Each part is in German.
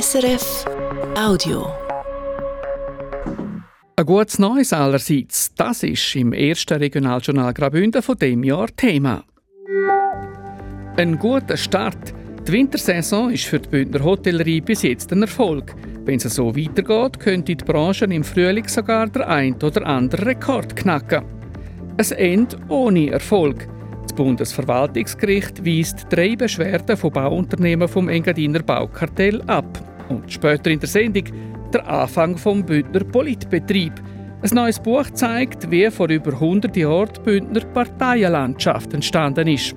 SRF Audio. Ein gutes Neues allerseits, das ist im ersten Regionaljournal Graubünden von dem Jahr Thema. Ein guter Start. Die Wintersaison ist für die Bündner Hotellerie bis jetzt ein Erfolg. Wenn es so weitergeht, könnte die Branche im Frühling sogar der ein oder andere Rekord knacken. Es Ende ohne Erfolg. Das Bundesverwaltungsgericht weist drei Beschwerden von Bauunternehmen vom Engadiner Baukartell ab. Und später in der Sendung der Anfang vom Bündner Politbetrieb. Ein neues Buch zeigt, wie vor über 100 Jahren die Bündner Parteienlandschaft entstanden ist.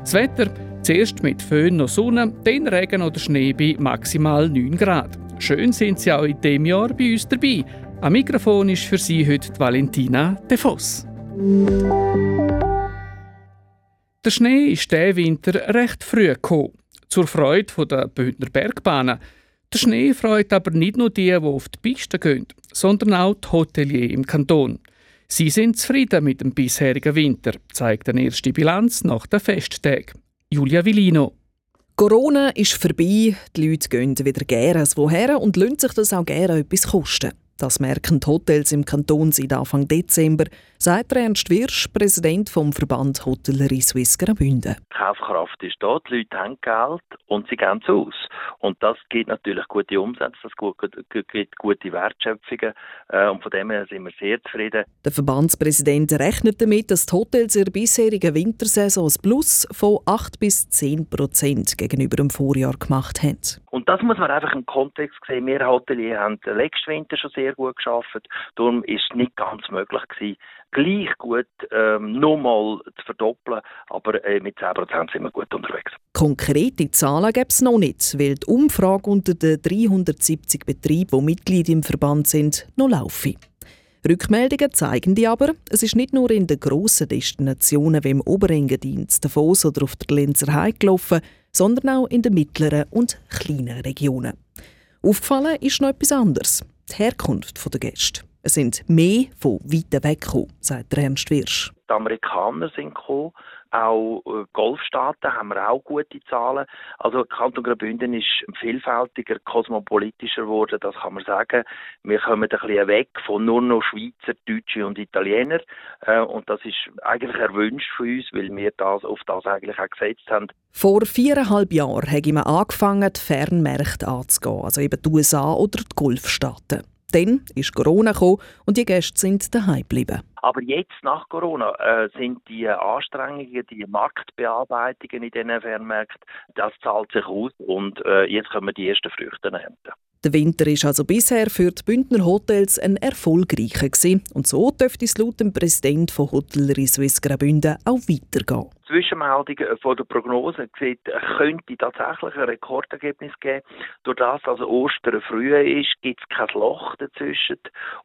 Das Wetter zuerst mit Föhn noch Sonne, dann Regen oder Schnee bei maximal 9 Grad. Schön sind Sie auch in diesem Jahr bei uns dabei. Am Mikrofon ist für Sie heute Valentina De Voss. Der Schnee ist diesen Winter recht früh gekommen. Zur Freude der Bündner Bergbahnen. Der Schnee freut aber nicht nur die, die auf die Piste gehen, sondern auch die Hoteliers im Kanton. Sie sind zufrieden mit dem bisherigen Winter, zeigt eine erste Bilanz nach den Festtagen. Julia Villino. Corona ist vorbei, die Leute gehen wieder gerne woher und lassen sich das auch gerne etwas kosten. Das merken die Hotels im Kanton seit Anfang Dezember, sagt Ernst Wirsch, Präsident vom Verband Hotellerie Suisse Graubünden. Die Kaufkraft ist da, die Leute haben Geld und sie geben es aus. Und das gibt natürlich gute Umsätze, das gibt gute Wertschöpfungen äh, und von dem her sind wir sehr zufrieden. Der Verbandspräsident rechnet damit, dass die Hotels in der bisherigen Wintersaison ein Plus von 8 bis 10 Prozent gegenüber dem Vorjahr gemacht haben. Und das muss man einfach im Kontext sehen. Wir Hoteliers haben letzten Winter schon sehr gut geschafft. Darum ist es nicht ganz möglich gewesen, gleich gut ähm, nochmal zu verdoppeln, aber äh, mit 10% sind wir gut unterwegs. Konkrete Zahlen gibt es noch nicht, weil die Umfrage unter den 370 Betrieben, die Mitglied im Verband sind, noch laufen. Rückmeldungen zeigen die aber, es ist nicht nur in den grossen Destinationen wie im Oberengadin, Davos oder auf der Lenzer Heide gelaufen, sondern auch in den mittleren und kleinen Regionen. Aufgefallen ist noch etwas anderes, die Herkunft der Gäste. Es sind mehr von weiter weg gekommen, sagt Ernst Wirsch. Die Amerikaner sind gekommen, auch äh, Golfstaaten haben wir auch gute Zahlen. Also Kanton Graubünden ist vielfältiger, kosmopolitischer geworden, das kann man sagen. Wir kommen ein bisschen weg von nur noch Schweizer, Deutsche und Italiener. Äh, und das ist eigentlich erwünscht von uns, weil wir das auf das eigentlich auch gesetzt haben. Vor viereinhalb Jahren haben wir angefangen, die Fernmärkte anzugehen, also eben die USA oder die Golfstaaten. Dann ist Corona gekommen und die Gäste sind daheim geblieben. Aber jetzt nach Corona äh, sind die Anstrengungen, die Marktbearbeitungen in diesen Fernmärkten, das zahlt sich aus und äh, jetzt können wir die ersten Früchte ernten. Der Winter ist also bisher für die Bündner Hotels ein erfolgreicher gewesen. und so dürfte es laut dem Präsidenten von Hotellerie Suisse Graubünden auch weitergehen. Zwischenmeldung von der Prognose sieht, könnte tatsächlich ein Rekordergebnis geben. Durch das also Ostern früh ist, gibt es kein Loch dazwischen.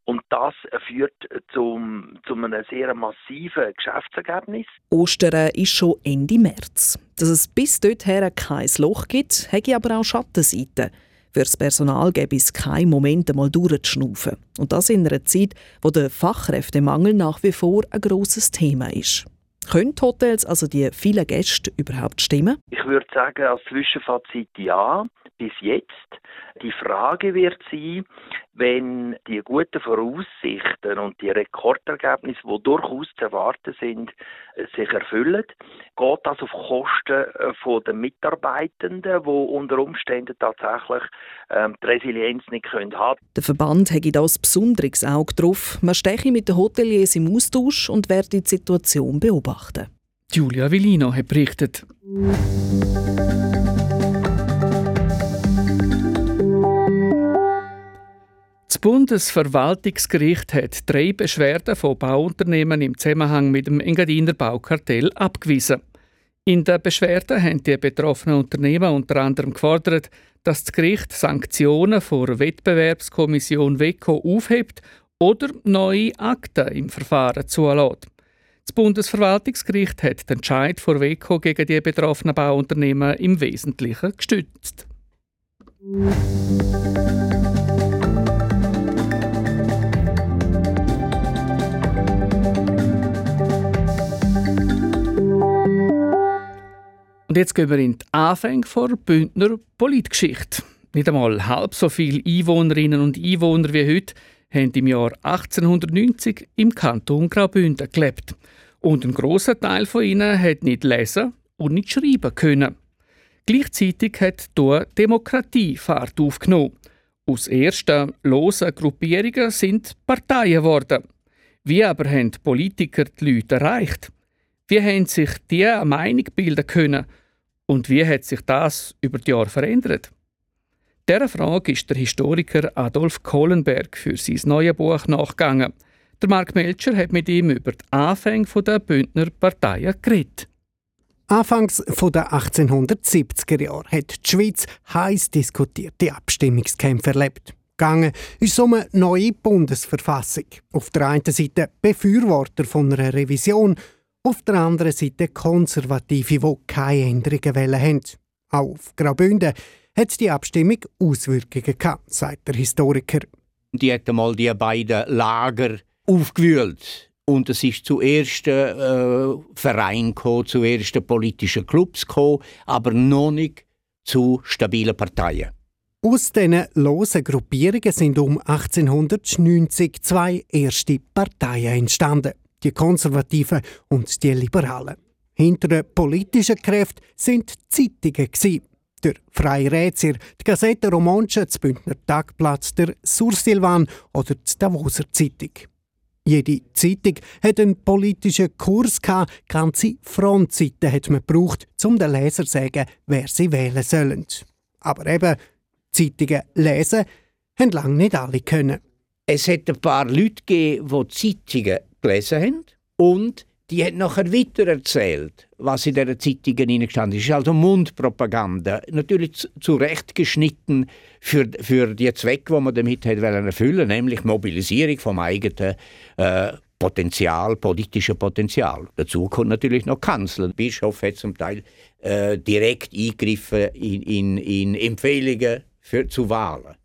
Und das führt zum, zu einem sehr massiven Geschäftsergebnis. Ostern ist schon Ende März. Dass es bis dorthin kein Loch gibt, hätte aber auch Schattenseiten. Für das Personal gäbe es keinen Moment einmal durchzuschnaufen. Und das in einer Zeit, wo der Fachkräftemangel nach wie vor ein grosses Thema ist. Können Hotels, also die vielen Gäste, überhaupt stimmen? Ich würde sagen, als Zwischenfazit ja, bis jetzt. Die Frage wird sein, wenn die guten Voraussichten und die Rekordergebnisse, die durchaus zu erwarten sind, sich erfüllen, geht das auf Kosten äh, der Mitarbeitenden, die unter Umständen tatsächlich ähm, die Resilienz nicht können haben Der Verband hat das besonderes Auge drauf. Man steche mit den Hoteliers im Austausch und werde die Situation beobachten. Julia Villino hat berichtet. Das Bundesverwaltungsgericht hat drei Beschwerden von Bauunternehmen im Zusammenhang mit dem Engadiner Baukartell abgewiesen. In der Beschwerde haben die betroffenen Unternehmen unter anderem gefordert, dass das Gericht Sanktionen vor Wettbewerbskommission WECO aufhebt oder neue Akten im Verfahren zulässt. Das Bundesverwaltungsgericht hat den Entscheid vor WECO gegen die betroffenen Bauunternehmen im Wesentlichen gestützt. Und jetzt gehen wir in die Anfänge der Bündner Politgeschichte. Nicht einmal halb so viele Einwohnerinnen und Einwohner wie heute haben im Jahr 1890 im Kanton Graubünden gelebt. Und ein großer Teil von ihnen hat nicht lesen und nicht schreiben können. Gleichzeitig hat hier Demokratie Fahrt aufgenommen. Aus ersten losen Gruppierungen sind Parteien geworden. Wie aber haben die Politiker die Leute erreicht? Wie haben sich die eine Meinung bilden können? Und wie hat sich das über die Jahre verändert? Dieser Frage ist der Historiker Adolf Kohlenberg für sein neues Buch nachgegangen. Der Mark Melcher hat mit ihm über die Anfänge der Bündner Parteien geredet. Anfangs der 1870er Jahre hat die Schweiz heiß diskutierte Abstimmungskämpfe erlebt. Gegangen ist um eine neue Bundesverfassung. Auf der einen Seite Befürworter von einer Revision, auf der anderen Seite Konservative, die keine Änderungen wollen Auch auf Graubünden hat die Abstimmung Auswirkungen gehabt, sagt der Historiker. Die hat einmal die beiden Lager aufgewühlt. Und es ist zu ersten äh, Vereinen gekommen, zu ersten politischen Clubs gekommen, aber noch nicht zu stabilen Parteien. Aus diesen losen Gruppierungen sind um 1890 zwei erste Parteien entstanden. Die Konservativen und die Liberalen. Hinter den politischen Kräften sind Zeitungen. Der Freie Rätsel, die Gazette Romanche, das Bündner Tagblatt, der Sursilvan oder die Davoser Zeitung. Jede Zeitung hat einen politischen Kurs gehabt, ganze Frontseiten hat man gebraucht, um den Leser zu sagen, wer sie wählen sollen. Aber eben, Zeitungen lesen haben lange nicht alle können. Es hat ein paar Leute gegeben, die Zeitungen gelesen haben und die hat nachher weiter erzählt, was in dieser Zeitungen hineingestanden ist. Also Mundpropaganda. Natürlich zu, zurecht geschnitten für, für die Zwecke, die man damit erfüllen nämlich Mobilisierung vom eigenen äh, Potenzial, politischen Potenzial. Dazu kommt natürlich noch Kanzler. Der Bischof hat zum Teil äh, direkt eingegriffen in, in, in Empfehlungen für, zu Wahlen.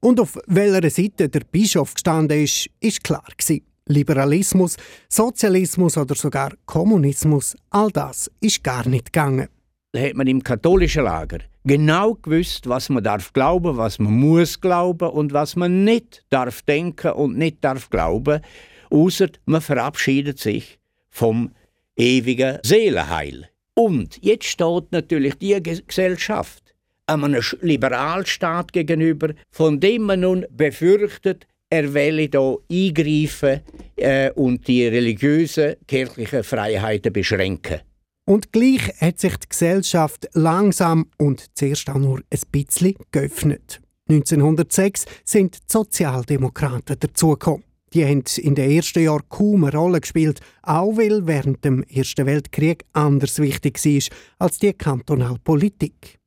Und auf welcher Seite der Bischof gestanden ist, ist klar gewesen. Liberalismus, Sozialismus oder sogar Kommunismus, all das ist gar nicht gegangen. Da hat man im katholischen Lager genau gewusst, was man darf glauben, was man muss glauben und was man nicht darf denken und nicht darf glauben, außer man verabschiedet sich vom ewigen Seelenheil. Und jetzt steht natürlich die Gesellschaft einem Liberalstaat gegenüber, von dem man nun befürchtet, er wolle hier eingreifen äh, und die religiösen, kirchlichen Freiheiten beschränken. Und gleich hat sich die Gesellschaft langsam und zuerst auch nur ein bisschen geöffnet. 1906 sind die Sozialdemokraten dazugekommen. Die haben in den ersten Jahren kaum eine Rolle gespielt, auch weil während dem Ersten Weltkrieg anders wichtig war als die Kantonalpolitik.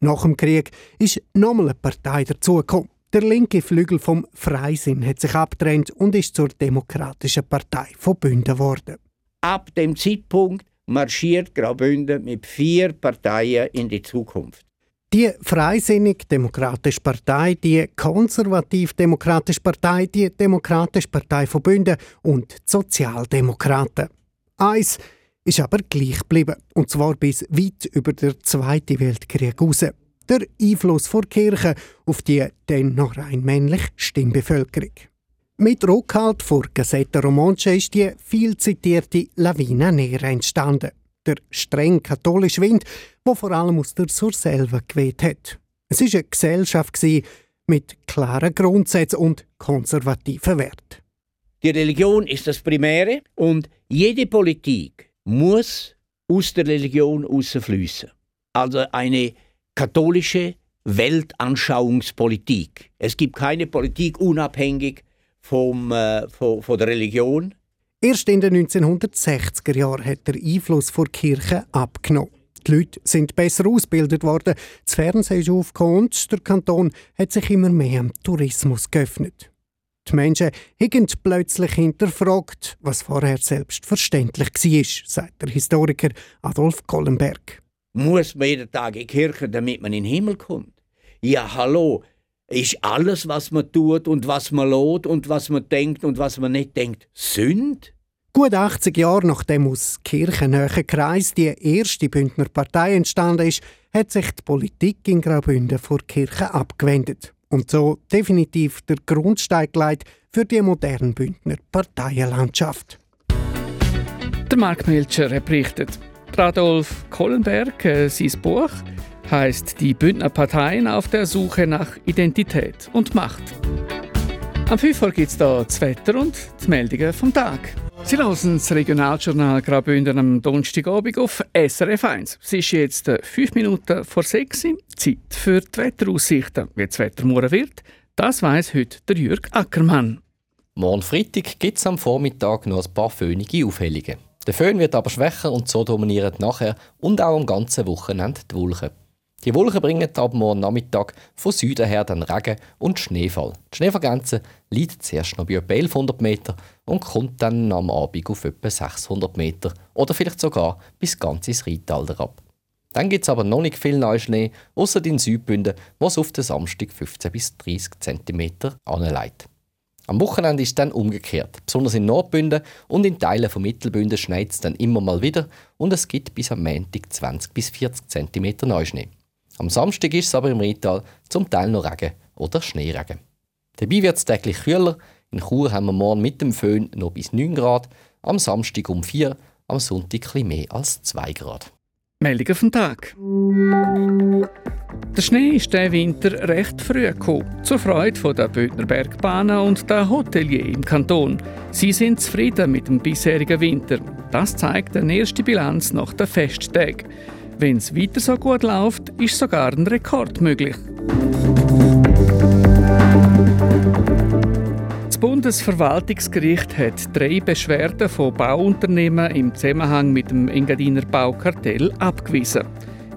Nach dem Krieg ist nochmal eine Partei dazugekommen. Der linke Flügel vom Freisinn hat sich abgetrennt und ist zur Demokratischen Partei verbunden worden. Ab dem Zeitpunkt marschiert Graubünden mit vier Parteien in die Zukunft. Die Freisinnig-Demokratische Partei, die Konservativ-Demokratische Partei, die Demokratische Partei Verbünde und die Sozialdemokraten. Eins ist aber gleich geblieben, und zwar bis weit über den Zweiten Weltkrieg hinaus der Einfluss der Kirche auf die dann noch rein männliche Stimmbevölkerung. Mit Rückhalt vor Gazzetta Romanche ist die viel zitierte Lavina Nera entstanden. Der streng katholische Wind, der vor allem aus der Surselva geweht hat. Es war eine Gesellschaft mit klaren Grundsätzen und konservativen Werten. Die Religion ist das Primäre und jede Politik muss aus der Religion rausfließen. Also eine katholische Weltanschauungspolitik. Es gibt keine Politik unabhängig vom, äh, von, von der Religion. Erst in den 1960er Jahren hat der Einfluss der Kirche abgenommen. Die Leute sind besser ausgebildet worden, das Fernsehen ist aufgekommen und der Kanton hat sich immer mehr am Tourismus geöffnet. Die Menschen haben plötzlich hinterfragt, was vorher selbstverständlich war, sagt der Historiker Adolf Kollenberg muss man jeden Tag in die Kirche, damit man in den Himmel kommt. Ja, hallo, ist alles, was man tut und was man lohnt und was man denkt und was man nicht denkt, Sünd? Gut 80 Jahre nachdem aus kirchennähen Kreis die erste Bündner Partei entstanden ist, hat sich die Politik in Graubünden vor Kirche abgewendet und so definitiv der Grundstein gelegt für die moderne Bündner Parteienlandschaft. Der Mark Milcher hat berichtet. Radolf Kollenberg, äh, sein Buch heißt Die Bündner Parteien auf der Suche nach Identität und Macht. Am 5 Uhr gibt es hier das Wetter und die Meldungen vom Tag. Sie hören das Regionaljournal Graubünden am Donnerstagabend auf SRF 1. Es ist jetzt 5 Minuten vor 6 Uhr. Zeit für die Wetteraussichten. Wie das Wetter morgen wird, das weiss heute der Jürg Ackermann. Morgen Freitag gibt es am Vormittag noch ein paar föhnige Aufhellungen. Der Föhn wird aber schwächer und so dominieren nachher und auch am ganzen Wochenende die Wolken. Die Wolken bringen ab morgen Nachmittag von Süden her dann Regen und Schneefall. Die Schneefallgrenze liegt zuerst noch bei etwa 1100 Meter und kommt dann am Abend auf etwa 600 Meter oder vielleicht sogar bis ganz ins Rheintal ab. Dann gibt es aber noch nicht viel Neuschnee, außer in Südbünden, wo es auf den Samstag 15 bis 30 cm anleitet. Am Wochenende ist es dann umgekehrt. Besonders in Nordbünden und in Teilen von Mittelbünden schneit es dann immer mal wieder und es gibt bis am Montag 20 bis 40 cm Neuschnee. Am Samstag ist es aber im Rheintal zum Teil noch Regen oder Schneeregen. Dabei wird es täglich kühler. In Chur haben wir morgen mit dem Föhn noch bis 9 Grad, am Samstag um 4, am Sonntag etwas mehr als 2 Grad. Meldungen vom Tag. Der Schnee ist diesen Winter recht früh gekommen, zur Freude der Bündner Bergbahnen und der Hotelier im Kanton. Sie sind zufrieden mit dem bisherigen Winter. Das zeigt eine erste Bilanz nach den Festtagen. Wenn es weiter so gut läuft, ist sogar ein Rekord möglich. Das Bundesverwaltungsgericht hat drei Beschwerden von Bauunternehmen im Zusammenhang mit dem Engadiner Baukartell abgewiesen.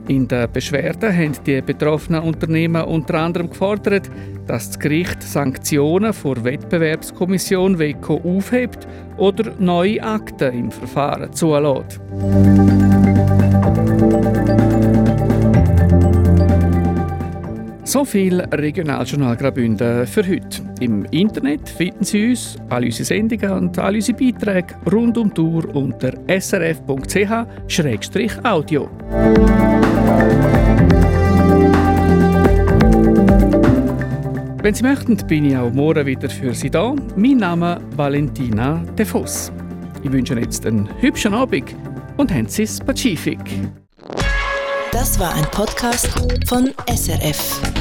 In der Beschwerde haben die betroffenen Unternehmen unter anderem gefordert, dass das Gericht Sanktionen vor Wettbewerbskommission WECO aufhebt oder neue Akten im Verfahren zulässt. So viel Regionaljournal Graubünden für heute. Im Internet finden Sie uns, alle unsere Sendungen und alle unsere Beiträge rund um die Tour unter srf.ch-audio. Wenn Sie möchten, bin ich auch morgen wieder für Sie da. Mein Name ist Valentina De Voss. Ich wünsche Ihnen jetzt einen hübschen Abend und haben Sie es Pazifik. Das war ein Podcast von SRF.